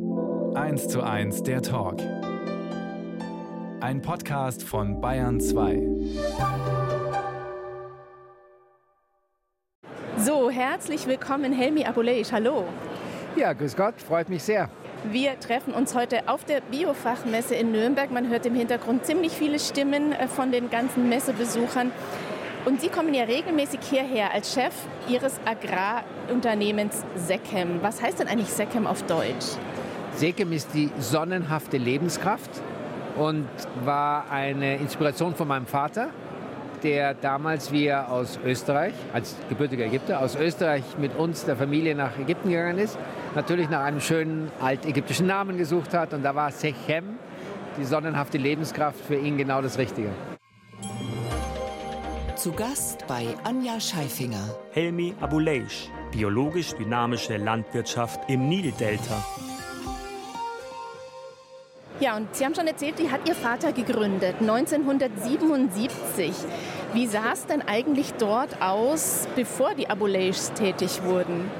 1 zu 1 der Talk. Ein Podcast von Bayern 2. So, herzlich willkommen, Helmi Abuleisch. Hallo. Ja, grüß Gott, freut mich sehr. Wir treffen uns heute auf der Biofachmesse in Nürnberg. Man hört im Hintergrund ziemlich viele Stimmen äh, von den ganzen Messebesuchern. Und Sie kommen ja regelmäßig hierher als Chef Ihres Agrarunternehmens Sechem. Was heißt denn eigentlich Sechem auf Deutsch? Sechem ist die sonnenhafte Lebenskraft und war eine Inspiration von meinem Vater, der damals, wie er aus Österreich, als gebürtiger Ägypter, aus Österreich mit uns, der Familie, nach Ägypten gegangen ist, natürlich nach einem schönen altägyptischen Namen gesucht hat. Und da war Sechem, die sonnenhafte Lebenskraft, für ihn genau das Richtige. Zu Gast bei Anja Scheifinger. Helmi Abuleish, biologisch dynamische Landwirtschaft im Nildelta. Ja, und Sie haben schon erzählt, die hat Ihr Vater gegründet, 1977. Wie sah es denn eigentlich dort aus, bevor die Abuleichs tätig wurden?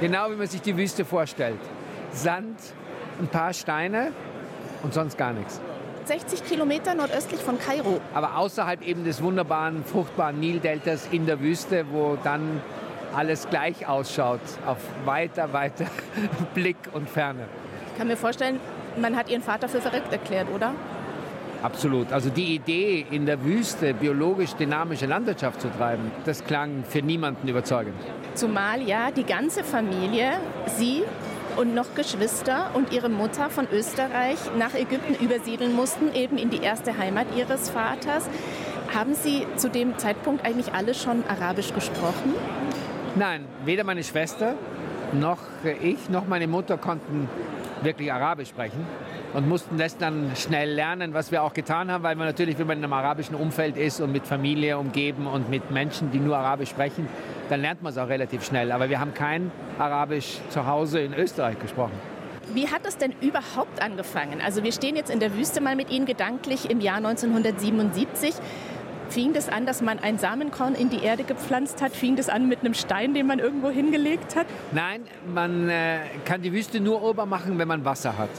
Genau wie man sich die Wüste vorstellt. Sand, ein paar Steine und sonst gar nichts. 60 Kilometer nordöstlich von Kairo. Aber außerhalb eben des wunderbaren, fruchtbaren Nildeltas in der Wüste, wo dann alles gleich ausschaut, auf weiter, weiter Blick und Ferne. Ich kann mir vorstellen, man hat Ihren Vater für verrückt erklärt, oder? Absolut. Also die Idee, in der Wüste biologisch dynamische Landwirtschaft zu treiben, das klang für niemanden überzeugend. Zumal ja die ganze Familie, Sie und noch Geschwister und ihre Mutter von Österreich nach Ägypten übersiedeln mussten, eben in die erste Heimat ihres Vaters. Haben Sie zu dem Zeitpunkt eigentlich alle schon Arabisch gesprochen? Nein, weder meine Schwester noch ich noch meine Mutter konnten wirklich Arabisch sprechen und mussten das dann schnell lernen, was wir auch getan haben, weil man natürlich, wenn man in einem arabischen Umfeld ist und mit Familie umgeben und mit Menschen, die nur Arabisch sprechen, dann lernt man es auch relativ schnell. Aber wir haben kein Arabisch zu Hause in Österreich gesprochen. Wie hat es denn überhaupt angefangen? Also wir stehen jetzt in der Wüste mal mit Ihnen gedanklich im Jahr 1977. Fing das an, dass man ein Samenkorn in die Erde gepflanzt hat? Fing das an mit einem Stein, den man irgendwo hingelegt hat? Nein, man äh, kann die Wüste nur urbar machen, wenn man Wasser hat.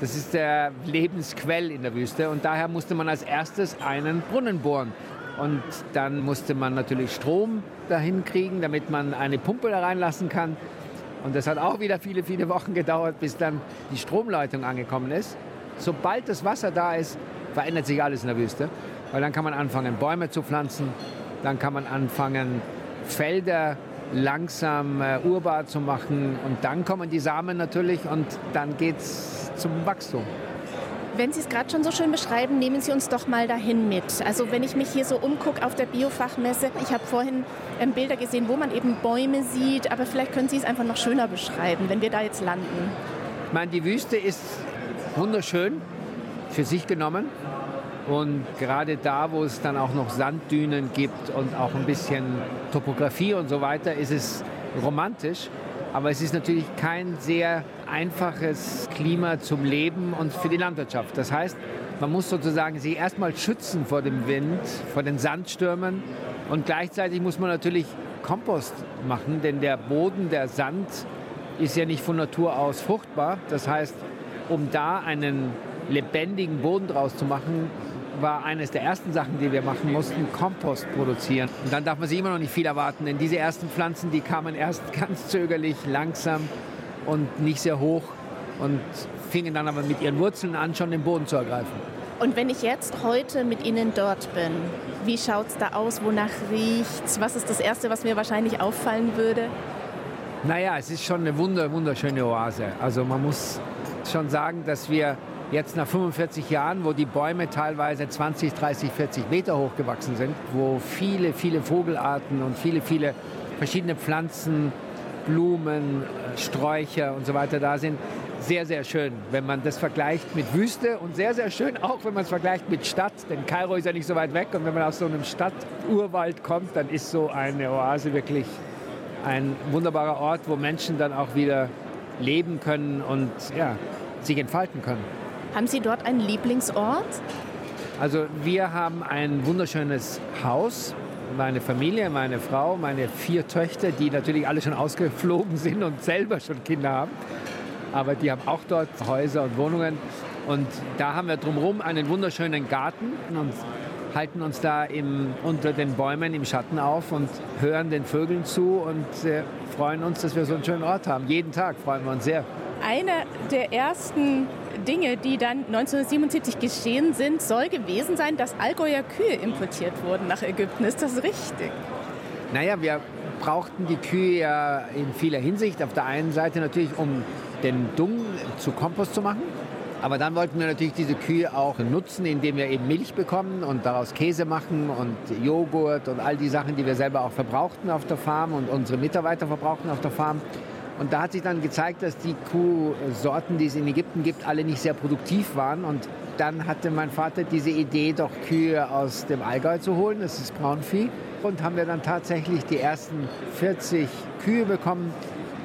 Das ist der Lebensquell in der Wüste und daher musste man als erstes einen Brunnen bohren. Und dann musste man natürlich Strom dahin kriegen, damit man eine Pumpe da reinlassen kann. Und das hat auch wieder viele, viele Wochen gedauert, bis dann die Stromleitung angekommen ist. Sobald das Wasser da ist, verändert sich alles in der Wüste. Weil dann kann man anfangen, Bäume zu pflanzen. Dann kann man anfangen, Felder langsam äh, urbar zu machen. Und dann kommen die Samen natürlich und dann geht es zum Wachstum. Wenn Sie es gerade schon so schön beschreiben, nehmen Sie uns doch mal dahin mit. Also wenn ich mich hier so umgucke auf der Biofachmesse, ich habe vorhin ähm, Bilder gesehen, wo man eben Bäume sieht, aber vielleicht können Sie es einfach noch schöner beschreiben, wenn wir da jetzt landen. Ich meine, die Wüste ist wunderschön für sich genommen. Und gerade da, wo es dann auch noch Sanddünen gibt und auch ein bisschen Topografie und so weiter, ist es romantisch. Aber es ist natürlich kein sehr einfaches Klima zum Leben und für die Landwirtschaft. Das heißt, man muss sozusagen sich erstmal schützen vor dem Wind, vor den Sandstürmen und gleichzeitig muss man natürlich Kompost machen, denn der Boden, der Sand ist ja nicht von Natur aus fruchtbar. Das heißt, um da einen lebendigen Boden draus zu machen, war eines der ersten Sachen, die wir machen mussten, Kompost produzieren. Und dann darf man sich immer noch nicht viel erwarten, denn diese ersten Pflanzen, die kamen erst ganz zögerlich, langsam und nicht sehr hoch und fingen dann aber mit ihren Wurzeln an, schon den Boden zu ergreifen. Und wenn ich jetzt heute mit Ihnen dort bin, wie schaut es da aus? Wonach riecht's? Was ist das Erste, was mir wahrscheinlich auffallen würde? Naja, es ist schon eine wunder, wunderschöne Oase. Also man muss schon sagen, dass wir jetzt nach 45 Jahren, wo die Bäume teilweise 20, 30, 40 Meter hoch gewachsen sind, wo viele, viele Vogelarten und viele, viele verschiedene Pflanzen, Blumen, Sträucher und so weiter da sind, sehr, sehr schön, wenn man das vergleicht mit Wüste und sehr, sehr schön auch, wenn man es vergleicht mit Stadt, denn Kairo ist ja nicht so weit weg und wenn man aus so einem Stadturwald kommt, dann ist so eine Oase wirklich ein wunderbarer Ort, wo Menschen dann auch wieder leben können und ja, sich entfalten können. Haben Sie dort einen Lieblingsort? Also wir haben ein wunderschönes Haus. Meine Familie, meine Frau, meine vier Töchter, die natürlich alle schon ausgeflogen sind und selber schon Kinder haben. aber die haben auch dort Häuser und Wohnungen. Und da haben wir drumherum einen wunderschönen Garten und halten uns da im, unter den Bäumen im Schatten auf und hören den Vögeln zu und äh, freuen uns, dass wir so einen schönen Ort haben. Jeden Tag freuen wir uns sehr. Einer der ersten Dinge, die dann 1977 geschehen sind, soll gewesen sein, dass Allgäuer Kühe importiert wurden nach Ägypten. Ist das richtig? Naja, wir brauchten die Kühe ja in vieler Hinsicht. Auf der einen Seite natürlich, um den Dung zu Kompost zu machen. Aber dann wollten wir natürlich diese Kühe auch nutzen, indem wir eben Milch bekommen und daraus Käse machen und Joghurt und all die Sachen, die wir selber auch verbrauchten auf der Farm und unsere Mitarbeiter verbrauchten auf der Farm. Und da hat sich dann gezeigt, dass die Kuhsorten, die es in Ägypten gibt, alle nicht sehr produktiv waren. Und dann hatte mein Vater diese Idee, doch Kühe aus dem Allgäu zu holen, das ist Braunvieh. Und haben wir dann tatsächlich die ersten 40 Kühe bekommen,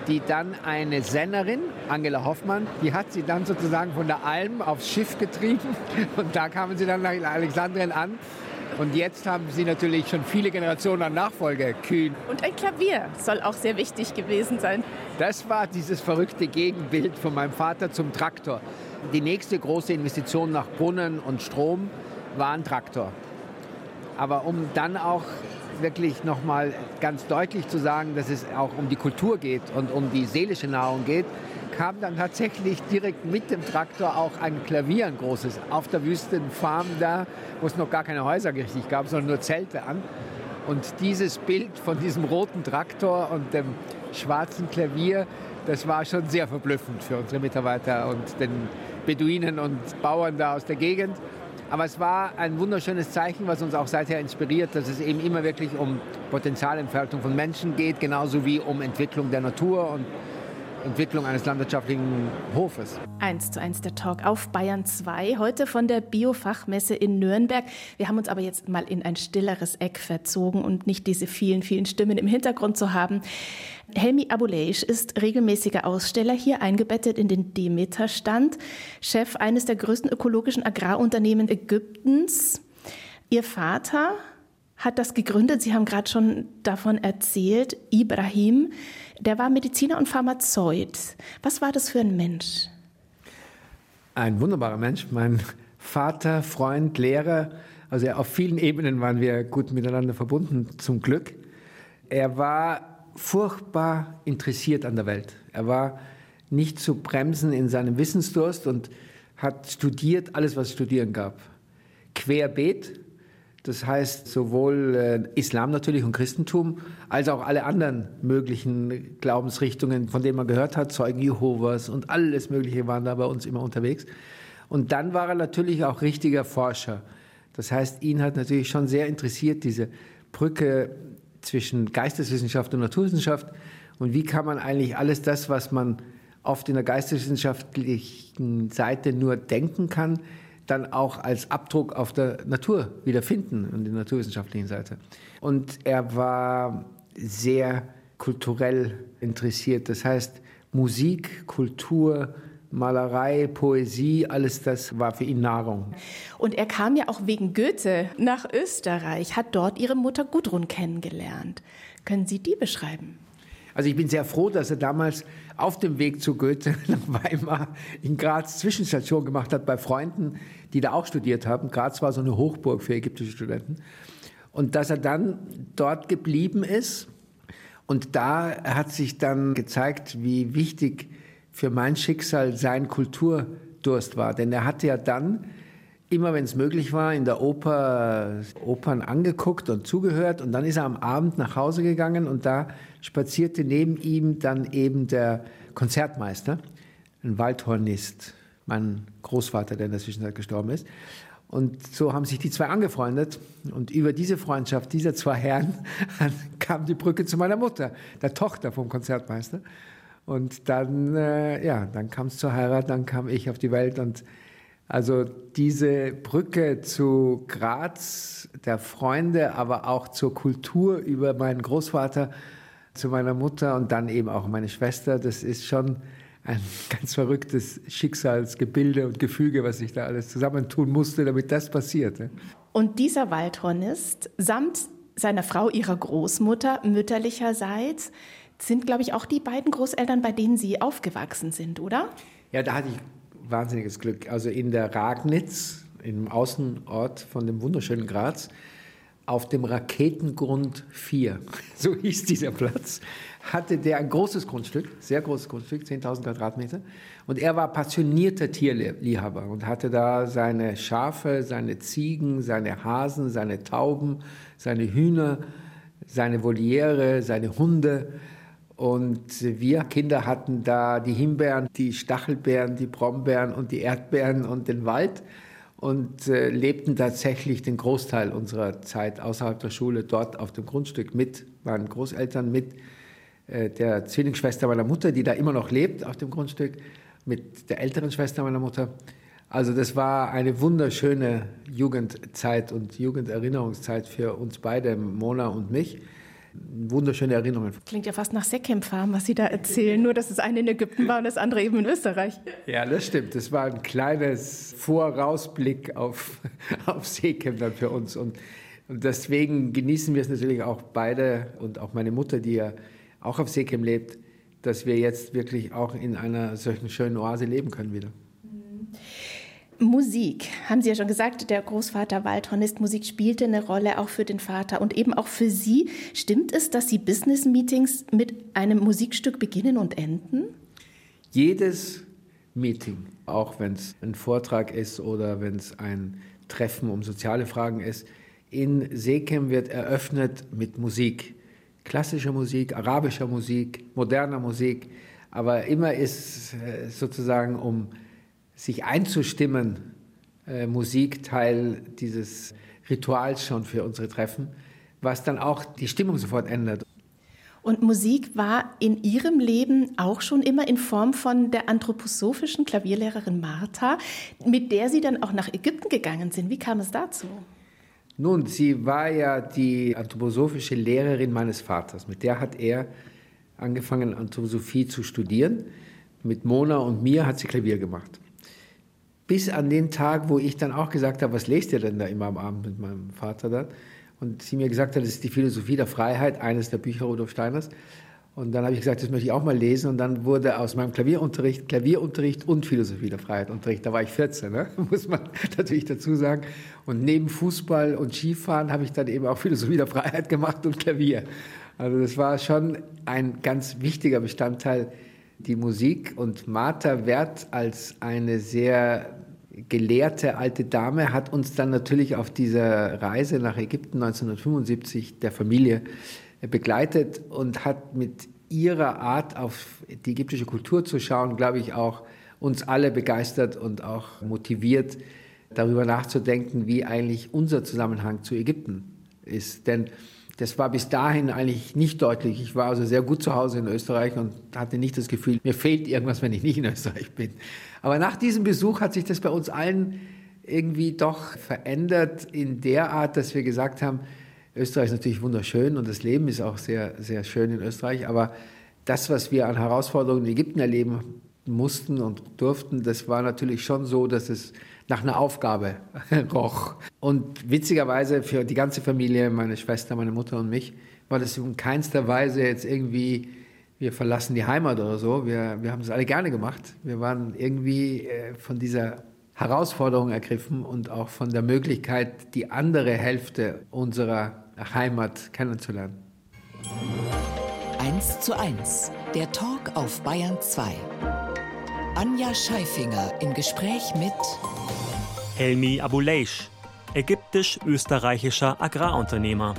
die dann eine Sennerin, Angela Hoffmann, die hat sie dann sozusagen von der Alm aufs Schiff getrieben und da kamen sie dann nach Alexandrien an. Und jetzt haben sie natürlich schon viele Generationen an Nachfolgekühen. Und ein Klavier soll auch sehr wichtig gewesen sein. Das war dieses verrückte Gegenbild von meinem Vater zum Traktor. Die nächste große Investition nach Brunnen und Strom war ein Traktor. Aber um dann auch wirklich nochmal ganz deutlich zu sagen, dass es auch um die Kultur geht und um die seelische Nahrung geht, kam dann tatsächlich direkt mit dem Traktor auch ein Klavier, ein großes, auf der Wüstenfarm da, wo es noch gar keine Häuser richtig gab, sondern nur Zelte an. Und dieses Bild von diesem roten Traktor und dem schwarzen Klavier, das war schon sehr verblüffend für unsere Mitarbeiter und den Beduinen und Bauern da aus der Gegend. Aber es war ein wunderschönes Zeichen, was uns auch seither inspiriert, dass es eben immer wirklich um Potenzialentfaltung von Menschen geht, genauso wie um Entwicklung der Natur und Entwicklung eines landwirtschaftlichen Hofes. Eins zu eins der Talk auf Bayern 2, heute von der Biofachmesse in Nürnberg. Wir haben uns aber jetzt mal in ein stilleres Eck verzogen und nicht diese vielen, vielen Stimmen im Hintergrund zu haben. Helmi Abuleish ist regelmäßiger Aussteller hier eingebettet in den Demeter-Stand, Chef eines der größten ökologischen Agrarunternehmen Ägyptens. Ihr Vater hat das gegründet. Sie haben gerade schon davon erzählt. Ibrahim, der war Mediziner und Pharmazeut. Was war das für ein Mensch? Ein wunderbarer Mensch. Mein Vater, Freund, Lehrer. Also auf vielen Ebenen waren wir gut miteinander verbunden, zum Glück. Er war furchtbar interessiert an der Welt. Er war nicht zu bremsen in seinem Wissensdurst und hat studiert alles, was es studieren gab. Querbeet, das heißt sowohl äh, Islam natürlich und Christentum, als auch alle anderen möglichen Glaubensrichtungen, von denen man gehört hat, Zeugen Jehovas und alles Mögliche waren da bei uns immer unterwegs. Und dann war er natürlich auch richtiger Forscher. Das heißt, ihn hat natürlich schon sehr interessiert, diese Brücke zwischen Geisteswissenschaft und Naturwissenschaft. Und wie kann man eigentlich alles das, was man oft in der geisteswissenschaftlichen Seite nur denken kann, dann auch als Abdruck auf der Natur wiederfinden und der naturwissenschaftlichen Seite. Und er war sehr kulturell interessiert. Das heißt, Musik, Kultur, Malerei, Poesie, alles das war für ihn Nahrung. Und er kam ja auch wegen Goethe nach Österreich, hat dort ihre Mutter Gudrun kennengelernt. Können Sie die beschreiben? Also ich bin sehr froh, dass er damals auf dem Weg zu Goethe nach Weimar in Graz Zwischenstation gemacht hat bei Freunden, die da auch studiert haben. Graz war so eine Hochburg für ägyptische Studenten. Und dass er dann dort geblieben ist. Und da hat sich dann gezeigt, wie wichtig für mein Schicksal sein Kulturdurst war. Denn er hatte ja dann immer, wenn es möglich war, in der Oper Opern angeguckt und zugehört. Und dann ist er am Abend nach Hause gegangen und da spazierte neben ihm dann eben der Konzertmeister, ein Waldhornist, mein Großvater, der in der Zwischenzeit gestorben ist. Und so haben sich die zwei angefreundet. Und über diese Freundschaft dieser zwei Herren kam die Brücke zu meiner Mutter, der Tochter vom Konzertmeister. Und dann, äh, ja, dann kam es zur Heirat, dann kam ich auf die Welt und also diese Brücke zu Graz, der Freunde, aber auch zur Kultur über meinen Großvater, zu meiner Mutter und dann eben auch meine Schwester, das ist schon ein ganz verrücktes Schicksalsgebilde und Gefüge, was sich da alles zusammentun musste, damit das passiert. Und dieser Waldhornist samt seiner Frau, ihrer Großmutter mütterlicherseits, sind, glaube ich, auch die beiden Großeltern, bei denen Sie aufgewachsen sind, oder? Ja, da hatte ich wahnsinniges Glück. Also in der Ragnitz, im Außenort von dem wunderschönen Graz, auf dem Raketengrund 4, so hieß dieser Platz, hatte der ein großes Grundstück, sehr großes Grundstück, 10.000 Quadratmeter. Und er war passionierter Tierliebhaber und hatte da seine Schafe, seine Ziegen, seine Hasen, seine Tauben, seine Hühner, seine Voliere, seine Hunde. Und wir Kinder hatten da die Himbeeren, die Stachelbeeren, die Brombeeren und die Erdbeeren und den Wald und äh, lebten tatsächlich den Großteil unserer Zeit außerhalb der Schule dort auf dem Grundstück mit meinen Großeltern, mit äh, der Zwillingsschwester meiner Mutter, die da immer noch lebt auf dem Grundstück, mit der älteren Schwester meiner Mutter. Also das war eine wunderschöne Jugendzeit und Jugenderinnerungszeit für uns beide, Mona und mich wunderschöne Erinnerungen. Klingt ja fast nach Seckham Farm, was Sie da erzählen, nur dass das eine in Ägypten war und das andere eben in Österreich. Ja, das stimmt. Das war ein kleines Vorausblick auf, auf Seckham dann für uns. Und, und deswegen genießen wir es natürlich auch beide und auch meine Mutter, die ja auch auf Seckham lebt, dass wir jetzt wirklich auch in einer solchen schönen Oase leben können wieder. Musik, haben Sie ja schon gesagt, der Großvater Waldhornist, Musik spielte eine Rolle auch für den Vater und eben auch für Sie. Stimmt es, dass Sie Business-Meetings mit einem Musikstück beginnen und enden? Jedes Meeting, auch wenn es ein Vortrag ist oder wenn es ein Treffen um soziale Fragen ist, in Sekem wird eröffnet mit Musik. Klassischer Musik, arabischer Musik, moderner Musik, aber immer ist äh, sozusagen um sich einzustimmen, äh, Musik Teil dieses Rituals schon für unsere Treffen, was dann auch die Stimmung sofort ändert. Und Musik war in Ihrem Leben auch schon immer in Form von der anthroposophischen Klavierlehrerin Martha, mit der Sie dann auch nach Ägypten gegangen sind. Wie kam es dazu? Nun, sie war ja die anthroposophische Lehrerin meines Vaters. Mit der hat er angefangen, Anthroposophie zu studieren. Mit Mona und mir hat sie Klavier gemacht bis an den Tag, wo ich dann auch gesagt habe, was lest ihr denn da immer am Abend mit meinem Vater dann? Und sie mir gesagt hat, das ist die Philosophie der Freiheit, eines der Bücher Rudolf Steiners. Und dann habe ich gesagt, das möchte ich auch mal lesen. Und dann wurde aus meinem Klavierunterricht Klavierunterricht und Philosophie der Freiheit Unterricht. Da war ich 14, ne? muss man natürlich dazu sagen. Und neben Fußball und Skifahren habe ich dann eben auch Philosophie der Freiheit gemacht und Klavier. Also das war schon ein ganz wichtiger Bestandteil die Musik und Martha Wert als eine sehr gelehrte alte Dame hat uns dann natürlich auf dieser Reise nach Ägypten 1975 der Familie begleitet und hat mit ihrer Art auf die ägyptische Kultur zu schauen, glaube ich, auch uns alle begeistert und auch motiviert, darüber nachzudenken, wie eigentlich unser Zusammenhang zu Ägypten ist. Denn das war bis dahin eigentlich nicht deutlich. Ich war also sehr gut zu Hause in Österreich und hatte nicht das Gefühl, mir fehlt irgendwas, wenn ich nicht in Österreich bin. Aber nach diesem Besuch hat sich das bei uns allen irgendwie doch verändert in der Art, dass wir gesagt haben, Österreich ist natürlich wunderschön und das Leben ist auch sehr, sehr schön in Österreich, aber das, was wir an Herausforderungen in Ägypten erleben mussten und durften, das war natürlich schon so, dass es nach einer Aufgabe roch. Und witzigerweise für die ganze Familie, meine Schwester, meine Mutter und mich, war das in keinster Weise jetzt irgendwie, wir verlassen die Heimat oder so. Wir, wir haben das alle gerne gemacht. Wir waren irgendwie äh, von dieser Herausforderung ergriffen und auch von der Möglichkeit, die andere Hälfte unserer Heimat kennenzulernen. 1 zu 1, der Talk auf Bayern 2. Anja Scheifinger im Gespräch mit Helmi Abuleish, ägyptisch-österreichischer Agrarunternehmer.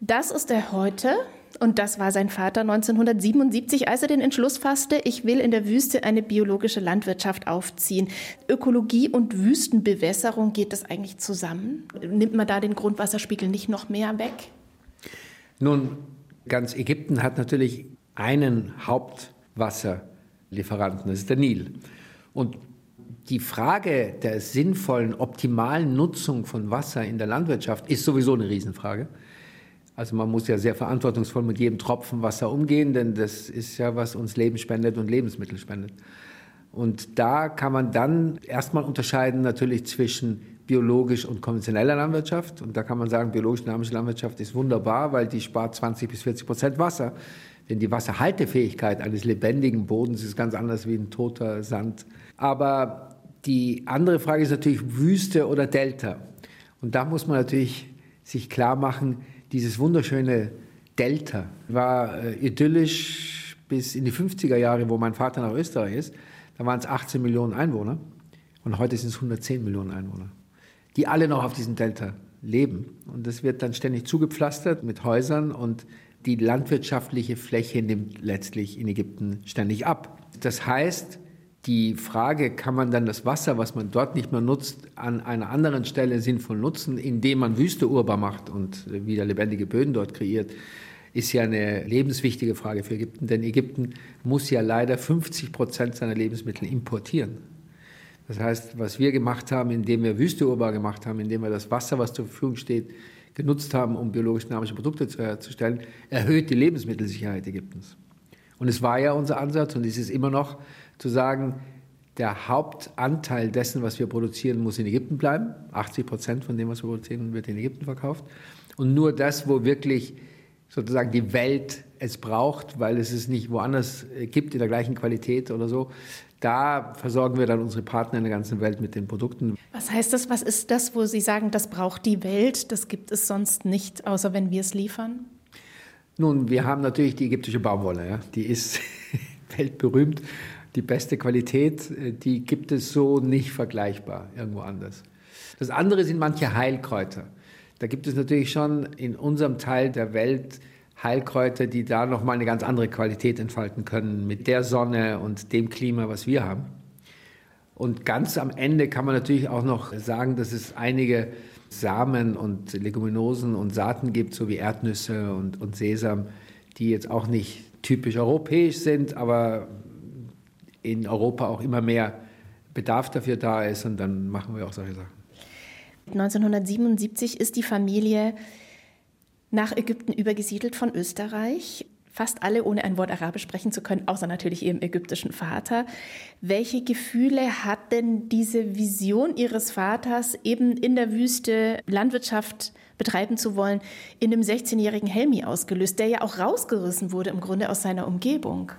Das ist er heute und das war sein Vater 1977, als er den Entschluss fasste, ich will in der Wüste eine biologische Landwirtschaft aufziehen. Ökologie und Wüstenbewässerung, geht das eigentlich zusammen? Nimmt man da den Grundwasserspiegel nicht noch mehr weg? Nun, ganz Ägypten hat natürlich einen Hauptwasser Lieferanten, das ist der Nil. Und die Frage der sinnvollen, optimalen Nutzung von Wasser in der Landwirtschaft ist sowieso eine Riesenfrage. Also man muss ja sehr verantwortungsvoll mit jedem Tropfen Wasser umgehen, denn das ist ja, was uns Leben spendet und Lebensmittel spendet. Und da kann man dann erstmal unterscheiden natürlich zwischen biologisch und konventioneller Landwirtschaft. Und da kann man sagen, biologisch-dynamische Landwirtschaft ist wunderbar, weil die spart 20 bis 40 Prozent Wasser. Denn die Wasserhaltefähigkeit eines lebendigen Bodens ist ganz anders wie ein toter Sand. Aber die andere Frage ist natürlich Wüste oder Delta. Und da muss man natürlich sich klar machen, dieses wunderschöne Delta war äh, idyllisch bis in die 50er Jahre, wo mein Vater nach Österreich ist. Da waren es 18 Millionen Einwohner und heute sind es 110 Millionen Einwohner, die alle noch auf diesem Delta leben. Und das wird dann ständig zugepflastert mit Häusern und die landwirtschaftliche Fläche nimmt letztlich in Ägypten ständig ab. Das heißt, die Frage, kann man dann das Wasser, was man dort nicht mehr nutzt, an einer anderen Stelle sinnvoll nutzen, indem man Wüste urbar macht und wieder lebendige Böden dort kreiert, ist ja eine lebenswichtige Frage für Ägypten. Denn Ägypten muss ja leider 50 Prozent seiner Lebensmittel importieren. Das heißt, was wir gemacht haben, indem wir Wüste urbar gemacht haben, indem wir das Wasser, was zur Verfügung steht, genutzt haben, um biologisch dynamische Produkte zu herzustellen, erhöht die Lebensmittelsicherheit Ägyptens. Und es war ja unser Ansatz und es ist immer noch zu sagen, der Hauptanteil dessen, was wir produzieren, muss in Ägypten bleiben. 80 Prozent von dem, was wir produzieren, wird in Ägypten verkauft. Und nur das, wo wirklich sozusagen die Welt es braucht, weil es es nicht woanders gibt in der gleichen Qualität oder so, da versorgen wir dann unsere Partner in der ganzen Welt mit den Produkten. Was heißt das? Was ist das, wo Sie sagen, das braucht die Welt? Das gibt es sonst nicht, außer wenn wir es liefern? Nun, wir haben natürlich die ägyptische Baumwolle. Ja? Die ist weltberühmt. Die beste Qualität, die gibt es so nicht vergleichbar irgendwo anders. Das andere sind manche Heilkräuter. Da gibt es natürlich schon in unserem Teil der Welt Heilkräuter, die da nochmal eine ganz andere Qualität entfalten können mit der Sonne und dem Klima, was wir haben. Und ganz am Ende kann man natürlich auch noch sagen, dass es einige Samen und Leguminosen und Saaten gibt, so wie Erdnüsse und, und Sesam, die jetzt auch nicht typisch europäisch sind, aber in Europa auch immer mehr Bedarf dafür da ist und dann machen wir auch solche Sachen. 1977 ist die Familie nach Ägypten übergesiedelt von Österreich. Fast alle ohne ein Wort Arabisch sprechen zu können, außer natürlich ihrem ägyptischen Vater. Welche Gefühle hat denn diese Vision ihres Vaters, eben in der Wüste Landwirtschaft betreiben zu wollen, in dem 16-jährigen Helmi ausgelöst, der ja auch rausgerissen wurde im Grunde aus seiner Umgebung?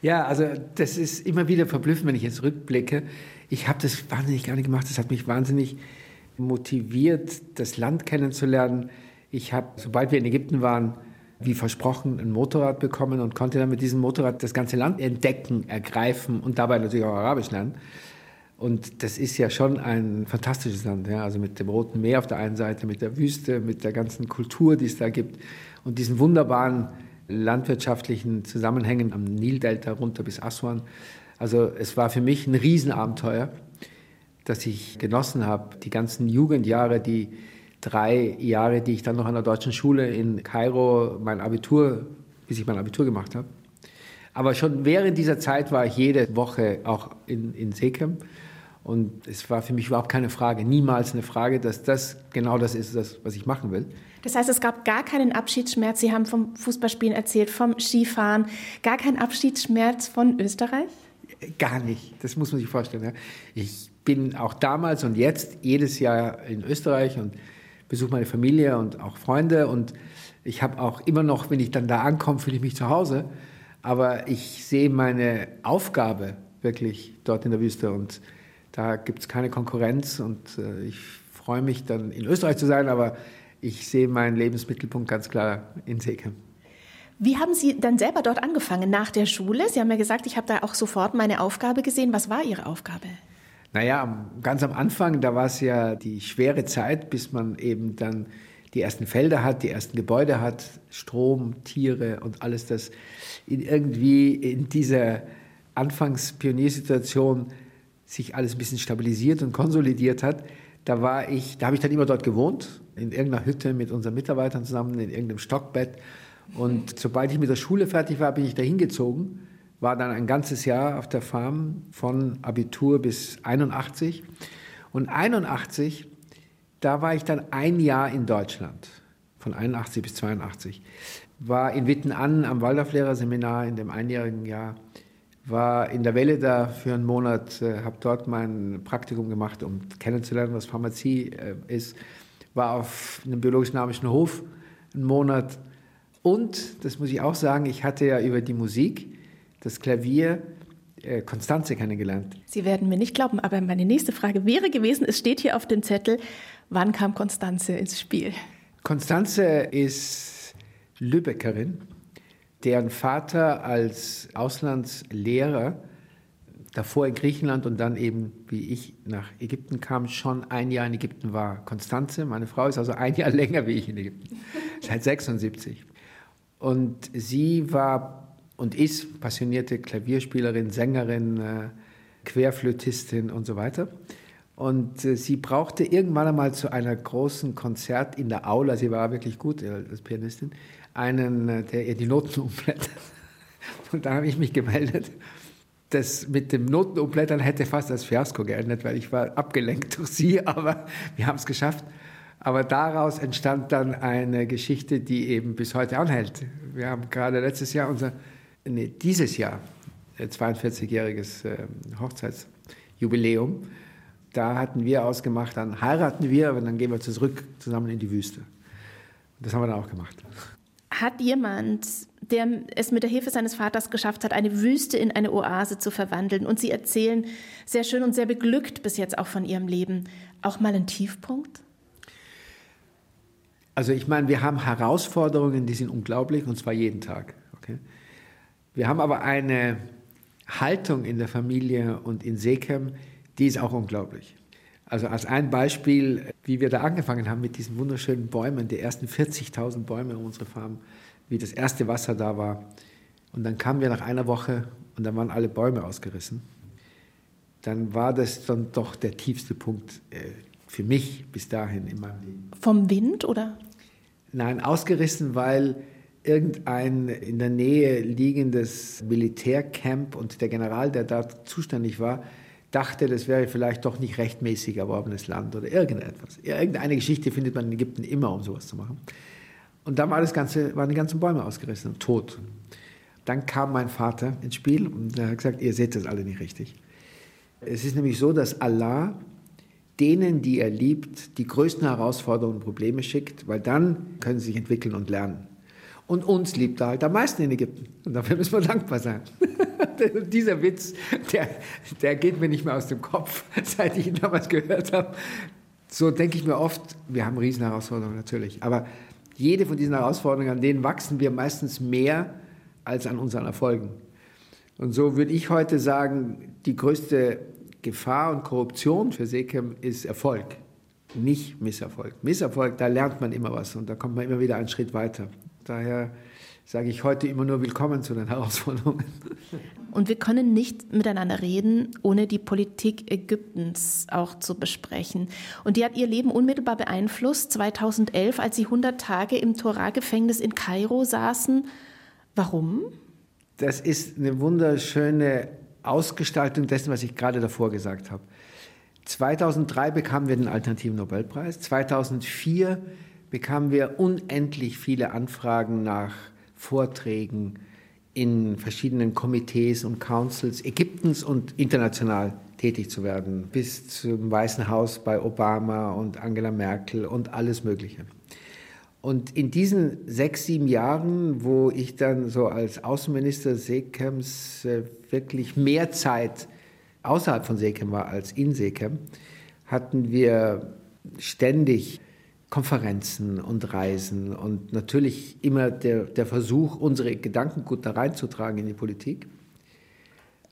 Ja, also das ist immer wieder verblüffend, wenn ich jetzt rückblicke. Ich habe das wahnsinnig gerne gemacht. Das hat mich wahnsinnig motiviert, das Land kennenzulernen. Ich habe, sobald wir in Ägypten waren, wie versprochen, ein Motorrad bekommen und konnte dann mit diesem Motorrad das ganze Land entdecken, ergreifen und dabei natürlich auch Arabisch lernen. Und das ist ja schon ein fantastisches Land, ja? also mit dem Roten Meer auf der einen Seite, mit der Wüste, mit der ganzen Kultur, die es da gibt und diesen wunderbaren landwirtschaftlichen Zusammenhängen am Nildelta runter bis Aswan. Also es war für mich ein Riesenabenteuer das ich genossen habe. Die ganzen Jugendjahre, die drei Jahre, die ich dann noch an der deutschen Schule in Kairo mein Abitur, bis ich mein Abitur gemacht habe. Aber schon während dieser Zeit war ich jede Woche auch in, in Sekem. Und es war für mich überhaupt keine Frage, niemals eine Frage, dass das genau das ist, das, was ich machen will. Das heißt, es gab gar keinen Abschiedsschmerz. Sie haben vom Fußballspielen erzählt, vom Skifahren, gar keinen Abschiedsschmerz von Österreich? Gar nicht. Das muss man sich vorstellen. Ja. Ich bin auch damals und jetzt jedes Jahr in Österreich und besuche meine Familie und auch Freunde. Und ich habe auch immer noch, wenn ich dann da ankomme, fühle ich mich zu Hause. Aber ich sehe meine Aufgabe wirklich dort in der Wüste und da gibt es keine Konkurrenz und äh, ich freue mich dann in Österreich zu sein, aber ich sehe meinen Lebensmittelpunkt ganz klar in Seekem. Wie haben Sie dann selber dort angefangen nach der Schule? Sie haben ja gesagt, ich habe da auch sofort meine Aufgabe gesehen. Was war Ihre Aufgabe? Naja, ganz am Anfang, da war es ja die schwere Zeit, bis man eben dann die ersten Felder hat, die ersten Gebäude hat, Strom, Tiere und alles das in irgendwie in dieser Anfangspioniersituation sich alles ein bisschen stabilisiert und konsolidiert hat. Da war ich, da habe ich dann immer dort gewohnt, in irgendeiner Hütte mit unseren Mitarbeitern zusammen, in irgendeinem Stockbett. Und sobald ich mit der Schule fertig war, bin ich da hingezogen war dann ein ganzes Jahr auf der Farm von Abitur bis 81. Und 81, da war ich dann ein Jahr in Deutschland, von 81 bis 82. War in Wittenann am Waldorflehrerseminar in dem einjährigen Jahr war in der Welle da für einen Monat, äh, habe dort mein Praktikum gemacht, um kennenzulernen, was Pharmazie äh, ist. War auf einem biologisch-dynamischen Hof einen Monat. Und, das muss ich auch sagen, ich hatte ja über die Musik, das Klavier, äh, Konstanze kennengelernt. Sie werden mir nicht glauben, aber meine nächste Frage wäre gewesen, es steht hier auf dem Zettel, wann kam Konstanze ins Spiel? Konstanze ist Lübeckerin deren Vater als Auslandslehrer davor in Griechenland und dann eben, wie ich nach Ägypten kam, schon ein Jahr in Ägypten war. Konstanze, meine Frau, ist also ein Jahr länger wie ich in Ägypten, seit 76. Und sie war und ist passionierte Klavierspielerin, Sängerin, äh, Querflötistin und so weiter. Und äh, sie brauchte irgendwann einmal zu einer großen Konzert in der Aula, sie war wirklich gut äh, als Pianistin, einen, der ihr die Noten umblättert. Und da habe ich mich gemeldet. Das mit dem Notenumblättern hätte fast als Fiasko geendet, weil ich war abgelenkt durch sie, aber wir haben es geschafft. Aber daraus entstand dann eine Geschichte, die eben bis heute anhält. Wir haben gerade letztes Jahr unser, nee, dieses Jahr, 42-jähriges äh, Hochzeitsjubiläum. Da hatten wir ausgemacht, dann heiraten wir, aber dann gehen wir zurück zusammen in die Wüste. Das haben wir dann auch gemacht hat jemand, der es mit der Hilfe seines Vaters geschafft hat, eine Wüste in eine Oase zu verwandeln. Und Sie erzählen sehr schön und sehr beglückt bis jetzt auch von Ihrem Leben. Auch mal einen Tiefpunkt? Also ich meine, wir haben Herausforderungen, die sind unglaublich, und zwar jeden Tag. Okay? Wir haben aber eine Haltung in der Familie und in Sekem, die ist auch unglaublich. Also als ein Beispiel, wie wir da angefangen haben mit diesen wunderschönen Bäumen, die ersten 40.000 Bäume um unsere Farm, wie das erste Wasser da war. Und dann kamen wir nach einer Woche und dann waren alle Bäume ausgerissen. Dann war das dann doch der tiefste Punkt äh, für mich bis dahin in meinem Leben. Vom Wind oder? Nein, ausgerissen, weil irgendein in der Nähe liegendes Militärcamp und der General, der da zuständig war, dachte, das wäre vielleicht doch nicht rechtmäßig erworbenes Land oder irgendetwas. Irgendeine Geschichte findet man in Ägypten immer, um sowas zu machen. Und dann war das Ganze, waren die ganzen Bäume ausgerissen und tot. Dann kam mein Vater ins Spiel und er hat gesagt, ihr seht das alle nicht richtig. Es ist nämlich so, dass Allah denen, die er liebt, die größten Herausforderungen und Probleme schickt, weil dann können sie sich entwickeln und lernen. Und uns liebt er halt am meisten in Ägypten. Und dafür müssen wir dankbar sein. Dieser Witz, der, der geht mir nicht mehr aus dem Kopf, seit ich ihn damals gehört habe. So denke ich mir oft, wir haben Riesenherausforderungen natürlich, aber jede von diesen Herausforderungen, an denen wachsen wir meistens mehr als an unseren Erfolgen. Und so würde ich heute sagen, die größte Gefahr und Korruption für Sekem ist Erfolg, nicht Misserfolg. Misserfolg, da lernt man immer was und da kommt man immer wieder einen Schritt weiter. Daher sage ich heute immer nur willkommen zu den Herausforderungen. Und wir können nicht miteinander reden, ohne die Politik Ägyptens auch zu besprechen. Und die hat ihr Leben unmittelbar beeinflusst. 2011, als sie 100 Tage im Torah-Gefängnis in Kairo saßen. Warum? Das ist eine wunderschöne Ausgestaltung dessen, was ich gerade davor gesagt habe. 2003 bekamen wir den Alternativen Nobelpreis. 2004 bekamen wir unendlich viele Anfragen nach Vorträgen in verschiedenen Komitees und Councils Ägyptens und international tätig zu werden, bis zum Weißen Haus bei Obama und Angela Merkel und alles Mögliche. Und in diesen sechs, sieben Jahren, wo ich dann so als Außenminister Sekems äh, wirklich mehr Zeit außerhalb von Sekem war als in Sekem, hatten wir ständig Konferenzen und Reisen und natürlich immer der, der Versuch, unsere Gedankengut da reinzutragen in die Politik.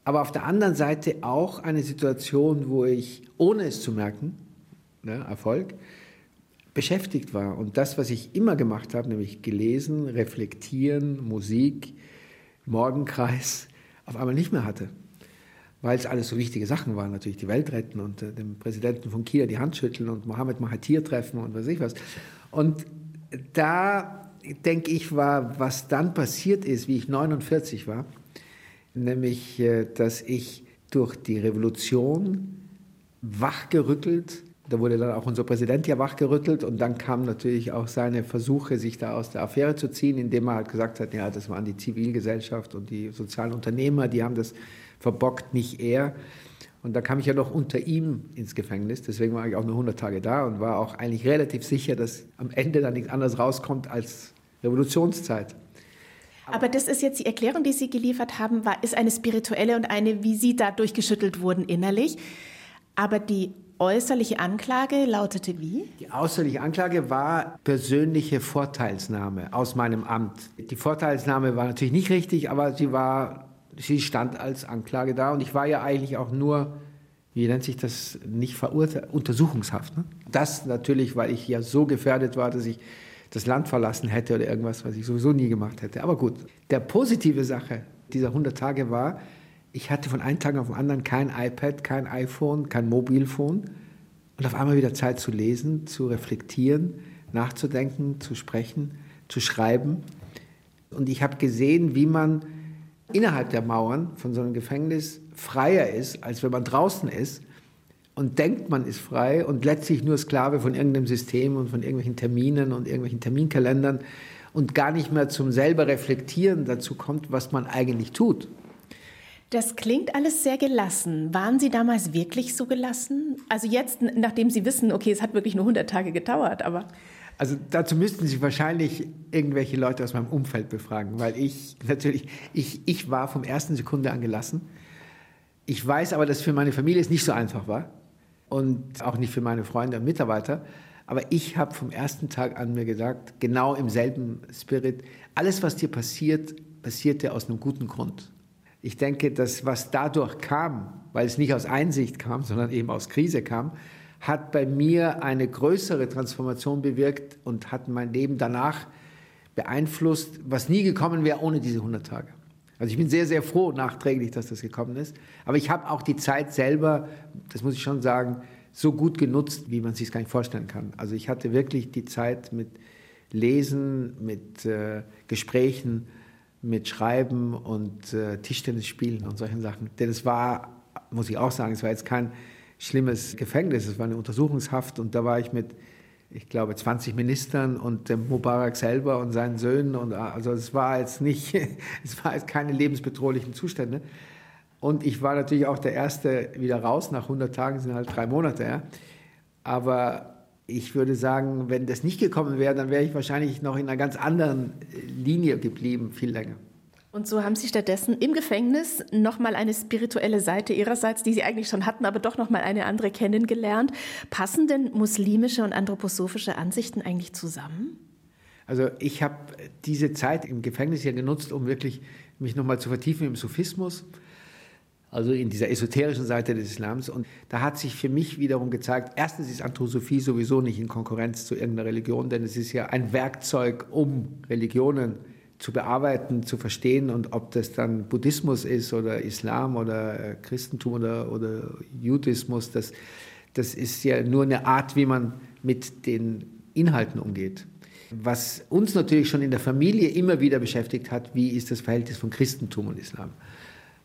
Aber auf der anderen Seite auch eine Situation, wo ich, ohne es zu merken, ne, Erfolg, beschäftigt war. Und das, was ich immer gemacht habe, nämlich gelesen, reflektieren, Musik, Morgenkreis, auf einmal nicht mehr hatte weil es alles so wichtige Sachen waren, natürlich die Welt retten und äh, dem Präsidenten von China die Hand schütteln und Mohammed Mahathir treffen und was ich was. Und da denke ich, war, was dann passiert ist, wie ich 49 war, nämlich, äh, dass ich durch die Revolution wachgerüttelt Da wurde dann auch unser Präsident ja wachgerüttelt und dann kamen natürlich auch seine Versuche, sich da aus der Affäre zu ziehen, indem er halt gesagt hat, ja, das waren die Zivilgesellschaft und die sozialen Unternehmer, die haben das verbockt, nicht er. Und da kam ich ja noch unter ihm ins Gefängnis, deswegen war ich auch nur 100 Tage da und war auch eigentlich relativ sicher, dass am Ende dann nichts anderes rauskommt als Revolutionszeit. Aber das ist jetzt die Erklärung, die Sie geliefert haben, war, ist eine spirituelle und eine, wie Sie da durchgeschüttelt wurden innerlich. Aber die äußerliche Anklage lautete wie? Die äußerliche Anklage war persönliche Vorteilsnahme aus meinem Amt. Die Vorteilsnahme war natürlich nicht richtig, aber sie war, sie stand als Anklage da und ich war ja eigentlich auch nur, wie nennt sich das, nicht verurteilt, Untersuchungshaft. Ne? Das natürlich, weil ich ja so gefährdet war, dass ich das Land verlassen hätte oder irgendwas, was ich sowieso nie gemacht hätte. Aber gut, der positive Sache dieser 100 Tage war, ich hatte von einem Tag auf den anderen kein iPad, kein iPhone, kein Mobilphone und auf einmal wieder Zeit zu lesen, zu reflektieren, nachzudenken, zu sprechen, zu schreiben. Und ich habe gesehen, wie man innerhalb der Mauern von so einem Gefängnis freier ist, als wenn man draußen ist und denkt, man ist frei und letztlich nur Sklave von irgendeinem System und von irgendwelchen Terminen und irgendwelchen Terminkalendern und gar nicht mehr zum selber reflektieren dazu kommt, was man eigentlich tut. Das klingt alles sehr gelassen. Waren Sie damals wirklich so gelassen? Also jetzt, nachdem Sie wissen, okay, es hat wirklich nur 100 Tage gedauert, aber... Also dazu müssten Sie wahrscheinlich irgendwelche Leute aus meinem Umfeld befragen, weil ich natürlich, ich, ich war vom ersten Sekunde an gelassen. Ich weiß aber, dass für meine Familie es nicht so einfach war und auch nicht für meine Freunde und Mitarbeiter. Aber ich habe vom ersten Tag an mir gesagt, genau im selben Spirit, alles, was dir passiert, passierte aus einem guten Grund. Ich denke, dass was dadurch kam, weil es nicht aus Einsicht kam, sondern eben aus Krise kam, hat bei mir eine größere Transformation bewirkt und hat mein Leben danach beeinflusst, was nie gekommen wäre ohne diese 100 Tage. Also ich bin sehr, sehr froh nachträglich, dass das gekommen ist. Aber ich habe auch die Zeit selber, das muss ich schon sagen, so gut genutzt, wie man sich es gar nicht vorstellen kann. Also ich hatte wirklich die Zeit mit Lesen, mit äh, Gesprächen, mit Schreiben und äh, Tischtennis spielen und solchen Sachen. Denn es war, muss ich auch sagen, es war jetzt kein schlimmes Gefängnis, es war eine Untersuchungshaft und da war ich mit, ich glaube, 20 Ministern und dem Mubarak selber und seinen Söhnen und also es war jetzt nicht, es war jetzt keine lebensbedrohlichen Zustände. Und ich war natürlich auch der Erste wieder raus, nach 100 Tagen sind halt drei Monate, ja. Aber ich würde sagen, wenn das nicht gekommen wäre, dann wäre ich wahrscheinlich noch in einer ganz anderen Linie geblieben, viel länger. Und so haben Sie stattdessen im Gefängnis nochmal eine spirituelle Seite Ihrerseits, die Sie eigentlich schon hatten, aber doch nochmal eine andere kennengelernt. Passen denn muslimische und anthroposophische Ansichten eigentlich zusammen? Also ich habe diese Zeit im Gefängnis ja genutzt, um wirklich mich nochmal zu vertiefen im Sophismus also in dieser esoterischen Seite des Islams. Und da hat sich für mich wiederum gezeigt, erstens ist Anthroposophie sowieso nicht in Konkurrenz zu irgendeiner Religion, denn es ist ja ein Werkzeug, um Religionen zu bearbeiten, zu verstehen und ob das dann Buddhismus ist oder Islam oder äh, Christentum oder, oder Judismus, das, das ist ja nur eine Art, wie man mit den Inhalten umgeht. Was uns natürlich schon in der Familie immer wieder beschäftigt hat, wie ist das Verhältnis von Christentum und Islam?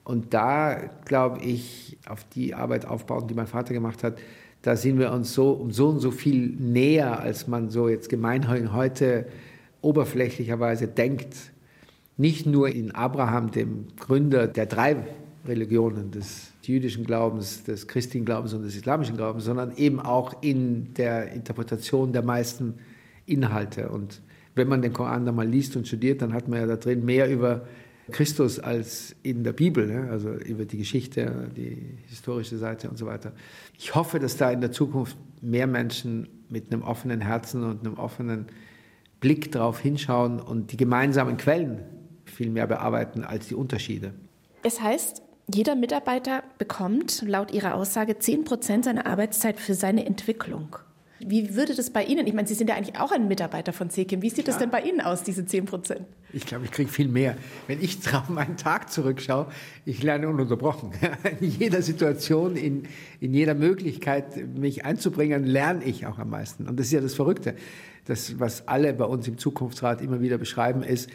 Und da, glaube ich, auf die Arbeit aufbauen, die mein Vater gemacht hat, da sind wir uns so um so und so viel näher, als man so jetzt gemeinhin heute oberflächlicherweise denkt. Nicht nur in Abraham, dem Gründer der drei Religionen, des jüdischen Glaubens, des christlichen Glaubens und des islamischen Glaubens, sondern eben auch in der Interpretation der meisten Inhalte. Und wenn man den Koran da mal liest und studiert, dann hat man ja da drin mehr über Christus als in der Bibel, ne? also über die Geschichte, die historische Seite und so weiter. Ich hoffe, dass da in der Zukunft mehr Menschen mit einem offenen Herzen und einem offenen Blick darauf hinschauen und die gemeinsamen Quellen viel mehr bearbeiten als die Unterschiede. Es heißt, jeder Mitarbeiter bekommt laut Ihrer Aussage 10 Prozent seiner Arbeitszeit für seine Entwicklung. Wie würde das bei Ihnen, ich meine, Sie sind ja eigentlich auch ein Mitarbeiter von CEKIM, wie sieht das denn bei Ihnen aus, diese 10 Prozent? Ich glaube, ich kriege viel mehr. Wenn ich auf meinen Tag zurückschaue, ich lerne ununterbrochen. In jeder Situation, in, in jeder Möglichkeit, mich einzubringen, lerne ich auch am meisten. Und das ist ja das Verrückte. Das, was alle bei uns im Zukunftsrat immer wieder beschreiben, ist,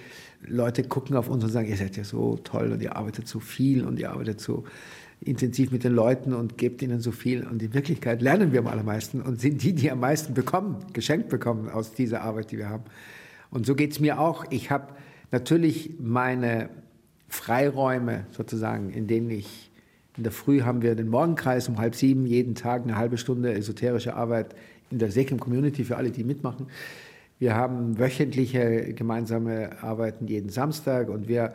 Leute gucken auf uns und sagen, ihr seid ja so toll und ihr arbeitet so viel und ihr arbeitet so intensiv mit den Leuten und gebt ihnen so viel. Und in Wirklichkeit lernen wir am allermeisten und sind die, die am meisten bekommen, geschenkt bekommen aus dieser Arbeit, die wir haben. Und so geht es mir auch. Ich habe natürlich meine Freiräume sozusagen, in denen ich in der Früh haben wir den Morgenkreis um halb sieben, jeden Tag eine halbe Stunde esoterische Arbeit in der Sekim Community für alle, die mitmachen. Wir haben wöchentliche gemeinsame Arbeiten jeden Samstag und wir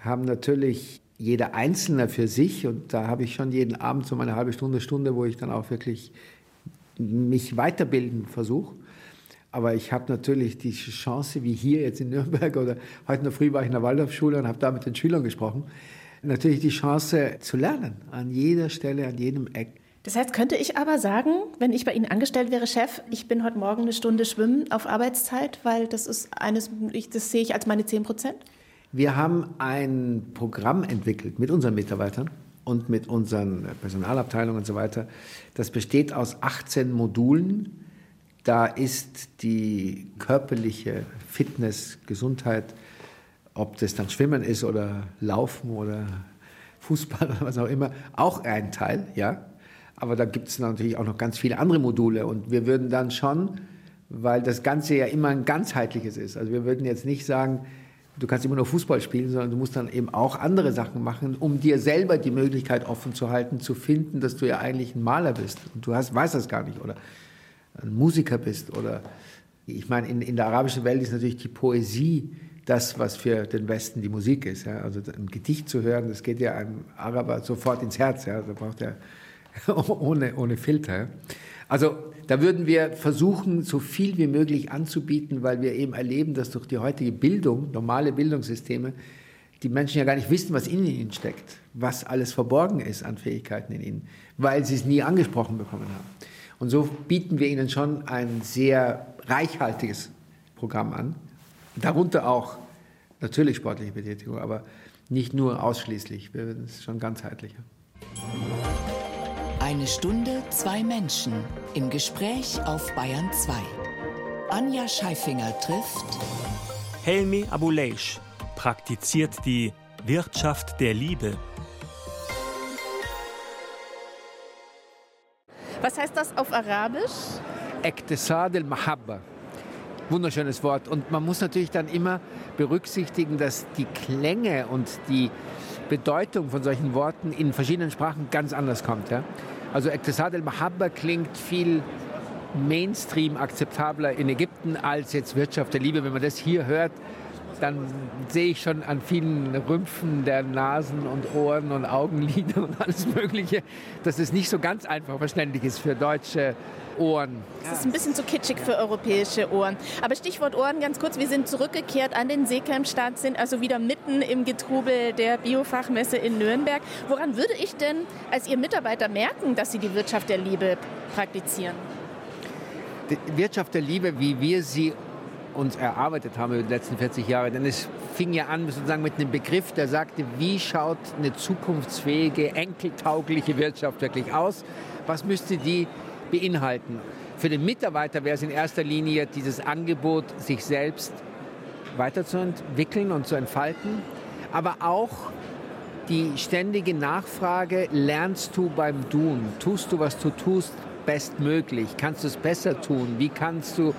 haben natürlich jeder Einzelne für sich und da habe ich schon jeden Abend so meine halbe Stunde, Stunde, wo ich dann auch wirklich mich weiterbilden versuche. Aber ich habe natürlich die Chance, wie hier jetzt in Nürnberg oder heute der Früh war ich in der Waldorfschule und habe da mit den Schülern gesprochen, natürlich die Chance zu lernen, an jeder Stelle, an jedem Eck. Das heißt, könnte ich aber sagen, wenn ich bei Ihnen angestellt wäre, Chef, ich bin heute Morgen eine Stunde schwimmen auf Arbeitszeit, weil das ist eines, das sehe ich als meine 10 Prozent? Wir haben ein Programm entwickelt mit unseren Mitarbeitern und mit unseren Personalabteilungen und so weiter. Das besteht aus 18 Modulen. Da ist die körperliche Fitness, Gesundheit, ob das dann Schwimmen ist oder Laufen oder Fußball oder was auch immer, auch ein Teil, ja. Aber da gibt es natürlich auch noch ganz viele andere Module und wir würden dann schon, weil das Ganze ja immer ein ganzheitliches ist, also wir würden jetzt nicht sagen, du kannst immer nur Fußball spielen, sondern du musst dann eben auch andere Sachen machen, um dir selber die Möglichkeit offen zu halten, zu finden, dass du ja eigentlich ein Maler bist und du hast, weißt das gar nicht oder ein Musiker bist oder ich meine, in, in der arabischen Welt ist natürlich die Poesie das, was für den Westen die Musik ist. Ja? Also ein Gedicht zu hören, das geht ja einem Araber sofort ins Herz. Ja? Da braucht er ohne, ohne Filter. Also da würden wir versuchen, so viel wie möglich anzubieten, weil wir eben erleben, dass durch die heutige Bildung, normale Bildungssysteme, die Menschen ja gar nicht wissen, was in ihnen steckt, was alles verborgen ist an Fähigkeiten in ihnen, weil sie es nie angesprochen bekommen haben. Und so bieten wir ihnen schon ein sehr reichhaltiges Programm an, darunter auch natürlich sportliche Betätigung, aber nicht nur ausschließlich, wir werden es schon ganzheitlicher. Eine Stunde, zwei Menschen im Gespräch auf Bayern 2. Anja Scheifinger trifft Helmi Abuleish praktiziert die Wirtschaft der Liebe. Was heißt das auf Arabisch? Ektisad al-Mahabba. Wunderschönes Wort. Und man muss natürlich dann immer berücksichtigen, dass die Klänge und die Bedeutung von solchen Worten in verschiedenen Sprachen ganz anders kommt. Ja? Also Ektisad al-Mahabba klingt viel Mainstream akzeptabler in Ägypten als jetzt Wirtschaft der Liebe. Wenn man das hier hört, dann sehe ich schon an vielen Rümpfen der Nasen und Ohren und Augenlider und alles Mögliche, dass es nicht so ganz einfach verständlich ist für deutsche Ohren. Das ist ein bisschen zu kitschig für europäische Ohren. Aber Stichwort Ohren ganz kurz, wir sind zurückgekehrt an den Seekamp-Stand, sind also wieder mitten im Getrubel der Biofachmesse in Nürnberg. Woran würde ich denn als Ihr Mitarbeiter merken, dass Sie die Wirtschaft der Liebe praktizieren? Die Wirtschaft der Liebe, wie wir sie uns erarbeitet haben über die letzten 40 Jahre. Denn es fing ja an sozusagen mit einem Begriff, der sagte, wie schaut eine zukunftsfähige, enkeltaugliche Wirtschaft wirklich aus? Was müsste die beinhalten? Für den Mitarbeiter wäre es in erster Linie dieses Angebot, sich selbst weiterzuentwickeln und zu entfalten, aber auch die ständige Nachfrage, lernst du beim Tun? Tust du, was du tust, bestmöglich? Kannst du es besser tun? Wie kannst du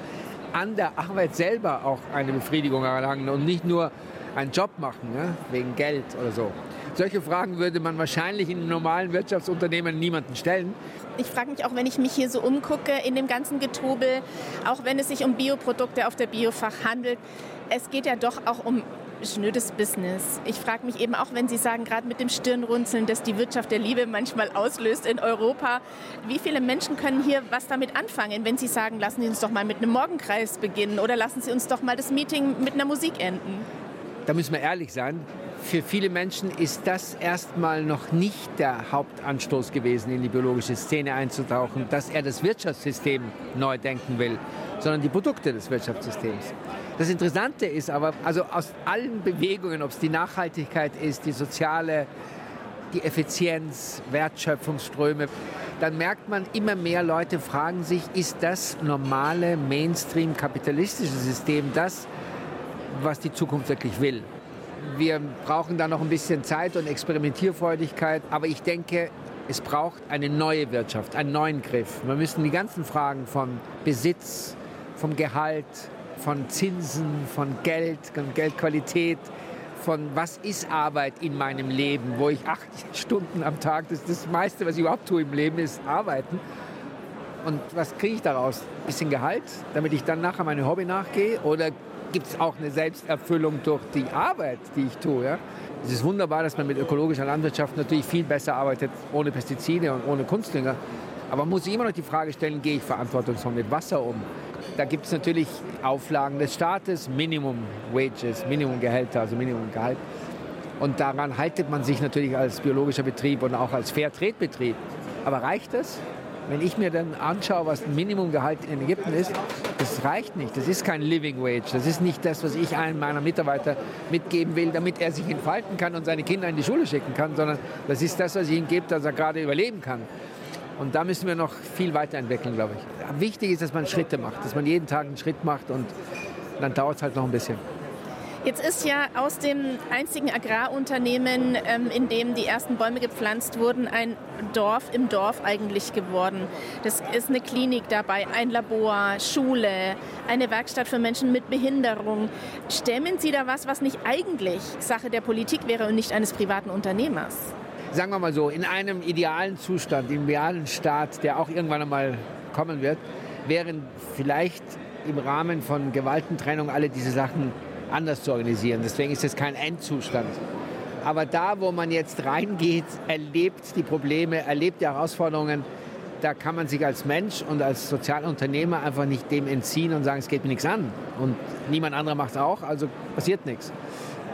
an der Arbeit selber auch eine Befriedigung erlangen und nicht nur einen Job machen, ne? wegen Geld oder so. Solche Fragen würde man wahrscheinlich in normalen Wirtschaftsunternehmen niemanden stellen. Ich frage mich auch, wenn ich mich hier so umgucke in dem ganzen Getobel, auch wenn es sich um Bioprodukte auf der Biofach handelt, es geht ja doch auch um schnödes Business. Ich frage mich eben auch, wenn Sie sagen, gerade mit dem Stirnrunzeln, dass die Wirtschaft der Liebe manchmal auslöst in Europa, wie viele Menschen können hier was damit anfangen, wenn Sie sagen, lassen Sie uns doch mal mit einem Morgenkreis beginnen oder lassen Sie uns doch mal das Meeting mit einer Musik enden? Da müssen wir ehrlich sein. Für viele Menschen ist das erstmal noch nicht der Hauptanstoß gewesen, in die biologische Szene einzutauchen, dass er das Wirtschaftssystem neu denken will, sondern die Produkte des Wirtschaftssystems. Das Interessante ist aber, also aus allen Bewegungen, ob es die Nachhaltigkeit ist, die soziale, die Effizienz, Wertschöpfungsströme, dann merkt man, immer mehr Leute fragen sich, ist das normale Mainstream-kapitalistische System das, was die Zukunft wirklich will. Wir brauchen da noch ein bisschen Zeit und Experimentierfreudigkeit, aber ich denke, es braucht eine neue Wirtschaft, einen neuen Griff. Wir müssen die ganzen Fragen von Besitz, vom Gehalt, von Zinsen, von Geld, von Geldqualität, von was ist Arbeit in meinem Leben, wo ich acht Stunden am Tag, das, das meiste, was ich überhaupt tue im Leben, ist arbeiten. Und was kriege ich daraus? Ein bisschen Gehalt, damit ich dann nachher meinem Hobby nachgehe? Oder gibt es auch eine Selbsterfüllung durch die Arbeit, die ich tue? Ja? Es ist wunderbar, dass man mit ökologischer Landwirtschaft natürlich viel besser arbeitet, ohne Pestizide und ohne Kunstdünger. Aber man muss sich immer noch die Frage stellen, gehe ich verantwortungsvoll mit Wasser um? Da gibt es natürlich Auflagen des Staates, Minimum Wages, Minimumgehälter, also Minimumgehalt. Und daran haltet man sich natürlich als biologischer Betrieb und auch als Fairtrade-Betrieb. Aber reicht das? Wenn ich mir dann anschaue, was ein Minimumgehalt in Ägypten ist, das reicht nicht. Das ist kein Living Wage. Das ist nicht das, was ich einem meiner Mitarbeiter mitgeben will, damit er sich entfalten kann und seine Kinder in die Schule schicken kann, sondern das ist das, was ich ihm gebe, dass er gerade überleben kann. Und da müssen wir noch viel weiterentwickeln, glaube ich. Wichtig ist, dass man Schritte macht, dass man jeden Tag einen Schritt macht und dann dauert es halt noch ein bisschen. Jetzt ist ja aus dem einzigen Agrarunternehmen, ähm, in dem die ersten Bäume gepflanzt wurden, ein Dorf im Dorf eigentlich geworden. Das ist eine Klinik dabei, ein Labor, Schule, eine Werkstatt für Menschen mit Behinderung. Stemmen Sie da was, was nicht eigentlich Sache der Politik wäre und nicht eines privaten Unternehmers? Sagen wir mal so, in einem idealen Zustand, im idealen Staat, der auch irgendwann einmal kommen wird, wären vielleicht im Rahmen von Gewaltentrennung alle diese Sachen anders zu organisieren. Deswegen ist es kein Endzustand. Aber da, wo man jetzt reingeht, erlebt die Probleme, erlebt die Herausforderungen, da kann man sich als Mensch und als Sozialunternehmer einfach nicht dem entziehen und sagen, es geht mir nichts an. Und niemand anderer macht es auch, also passiert nichts.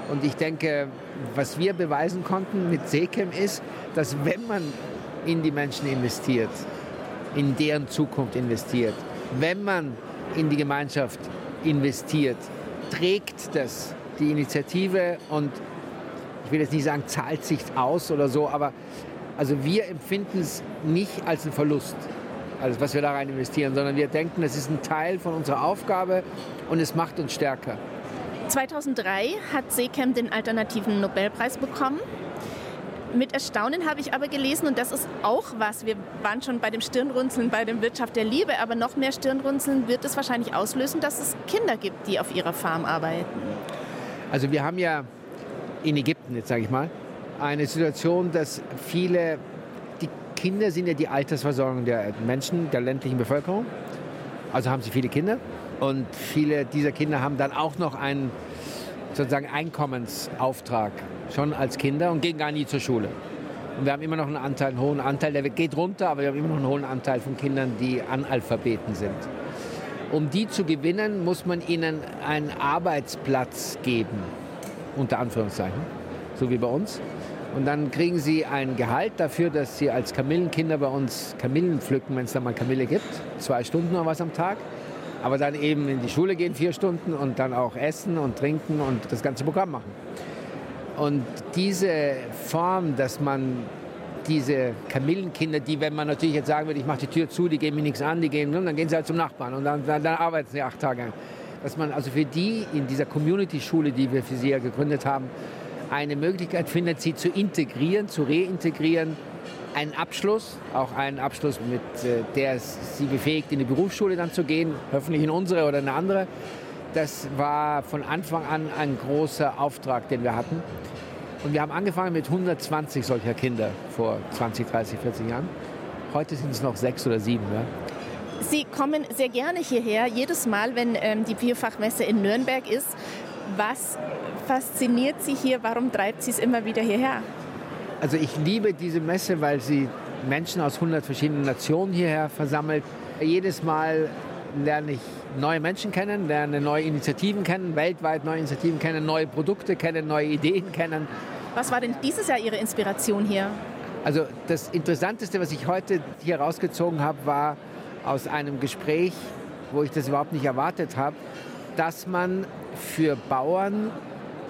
Und ich denke, was wir beweisen konnten mit Sekem ist, dass wenn man in die Menschen investiert, in deren Zukunft investiert, wenn man in die Gemeinschaft investiert, trägt das die Initiative und ich will jetzt nicht sagen, zahlt sich aus oder so, aber also wir empfinden es nicht als einen Verlust, alles was wir da rein investieren, sondern wir denken, es ist ein Teil von unserer Aufgabe und es macht uns stärker. 2003 hat Seekem den alternativen Nobelpreis bekommen. Mit Erstaunen habe ich aber gelesen, und das ist auch was, wir waren schon bei dem Stirnrunzeln, bei dem Wirtschaft der Liebe, aber noch mehr Stirnrunzeln wird es wahrscheinlich auslösen, dass es Kinder gibt, die auf ihrer Farm arbeiten. Also wir haben ja in Ägypten, jetzt sage ich mal, eine Situation, dass viele, die Kinder sind ja die Altersversorgung der Menschen, der ländlichen Bevölkerung. Also haben sie viele Kinder und viele dieser Kinder haben dann auch noch einen sozusagen Einkommensauftrag schon als Kinder und gehen gar nie zur Schule. Und wir haben immer noch einen Anteil, einen hohen Anteil, der geht runter, aber wir haben immer noch einen hohen Anteil von Kindern, die Analphabeten sind. Um die zu gewinnen, muss man ihnen einen Arbeitsplatz geben, unter Anführungszeichen, so wie bei uns. Und dann kriegen sie ein Gehalt dafür, dass sie als Kamillenkinder bei uns Kamillen pflücken, wenn es da mal Kamille gibt. Zwei Stunden oder was am Tag. Aber dann eben in die Schule gehen, vier Stunden und dann auch essen und trinken und das ganze Programm machen. Und diese Form, dass man diese Kamillenkinder, die, wenn man natürlich jetzt sagen würde, ich mache die Tür zu, die gehen mir nichts an, die gehen, dann gehen sie halt zum Nachbarn und dann, dann, dann arbeiten sie acht Tage. Dass man also für die in dieser Community-Schule, die wir für sie ja gegründet haben, eine Möglichkeit findet, sie zu integrieren, zu reintegrieren, einen Abschluss, auch einen Abschluss, mit äh, der sie befähigt, in die Berufsschule dann zu gehen, hoffentlich in unsere oder eine andere. Das war von Anfang an ein großer Auftrag, den wir hatten. Und wir haben angefangen mit 120 solcher Kinder vor 20, 30, 40 Jahren. Heute sind es noch sechs oder sieben. Ja. Sie kommen sehr gerne hierher, jedes Mal, wenn ähm, die Biofachmesse in Nürnberg ist. Was fasziniert Sie hier? Warum treibt Sie es immer wieder hierher? Also ich liebe diese Messe, weil sie Menschen aus 100 verschiedenen Nationen hierher versammelt. Jedes Mal lerne ich neue Menschen kennen, lerne neue Initiativen kennen, weltweit neue Initiativen kennen, neue Produkte kennen, neue Ideen kennen. Was war denn dieses Jahr Ihre Inspiration hier? Also das Interessanteste, was ich heute hier rausgezogen habe, war aus einem Gespräch, wo ich das überhaupt nicht erwartet habe, dass man für Bauern,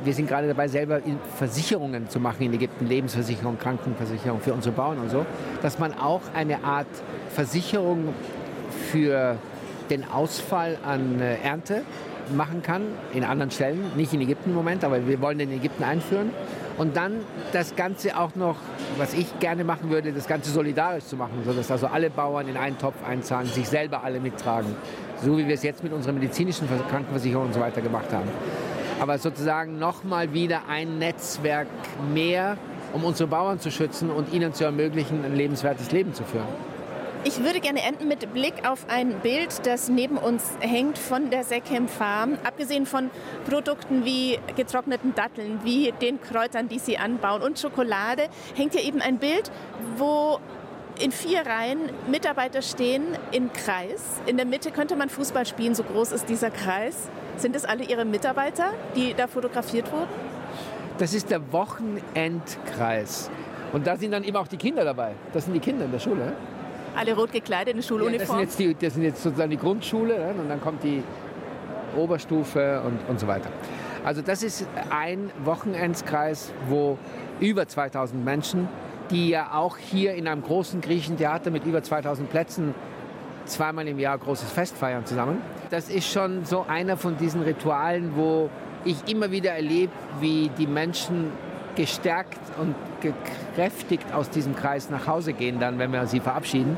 wir sind gerade dabei, selber Versicherungen zu machen in Ägypten, Lebensversicherung, Krankenversicherung für unsere Bauern und so, dass man auch eine Art Versicherung für den Ausfall an äh, Ernte machen kann, in anderen Stellen, nicht in Ägypten im Moment, aber wir wollen den in Ägypten einführen. Und dann das Ganze auch noch, was ich gerne machen würde, das Ganze solidarisch zu machen, sodass also alle Bauern in einen Topf einzahlen, sich selber alle mittragen. So wie wir es jetzt mit unserer medizinischen Krankenversicherung und so weiter gemacht haben. Aber sozusagen nochmal wieder ein Netzwerk mehr, um unsere Bauern zu schützen und ihnen zu ermöglichen, ein lebenswertes Leben zu führen. Ich würde gerne enden mit Blick auf ein Bild, das neben uns hängt von der Sechem Farm. Abgesehen von Produkten wie getrockneten Datteln, wie den Kräutern, die sie anbauen und Schokolade, hängt hier eben ein Bild, wo in vier Reihen Mitarbeiter stehen im Kreis. In der Mitte könnte man Fußball spielen, so groß ist dieser Kreis. Sind es alle Ihre Mitarbeiter, die da fotografiert wurden? Das ist der Wochenendkreis. Und da sind dann eben auch die Kinder dabei. Das sind die Kinder in der Schule. Alle rot gekleidet in Schuluniform? Ja, das, sind jetzt die, das sind jetzt sozusagen die Grundschule ne? und dann kommt die Oberstufe und, und so weiter. Also das ist ein Wochenendskreis, wo über 2000 Menschen, die ja auch hier in einem großen griechischen Theater mit über 2000 Plätzen zweimal im Jahr großes Fest feiern zusammen. Das ist schon so einer von diesen Ritualen, wo ich immer wieder erlebe, wie die Menschen gestärkt und gekräftigt aus diesem Kreis nach Hause gehen, dann, wenn wir sie verabschieden.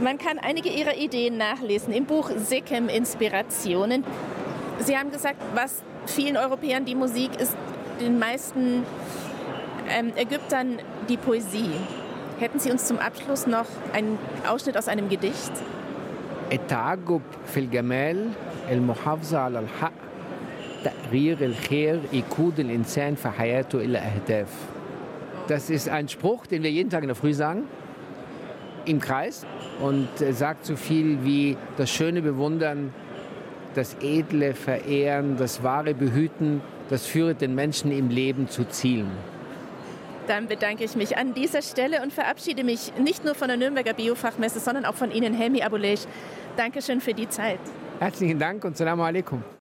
Man kann einige Ihrer Ideen nachlesen im Buch Sekem Inspirationen. Sie haben gesagt, was vielen Europäern die Musik ist, den meisten ähm, Ägyptern die Poesie. Hätten Sie uns zum Abschluss noch einen Ausschnitt aus einem Gedicht? التعجب في الجمال المحافظة على الحق تقرير الخير يقود الإنسان في حياته إلى أهداف Das ist ein Spruch, den wir jeden Tag in der Früh sagen, im Kreis und sagt so viel wie das Schöne bewundern, das Edle verehren, das Wahre behüten, das führt den Menschen im Leben zu Zielen. Dann bedanke ich mich an dieser Stelle und verabschiede mich nicht nur von der Nürnberger Biofachmesse, sondern auch von Ihnen, Helmi Abulesh. Dankeschön für die Zeit. Herzlichen Dank und Salam alaikum.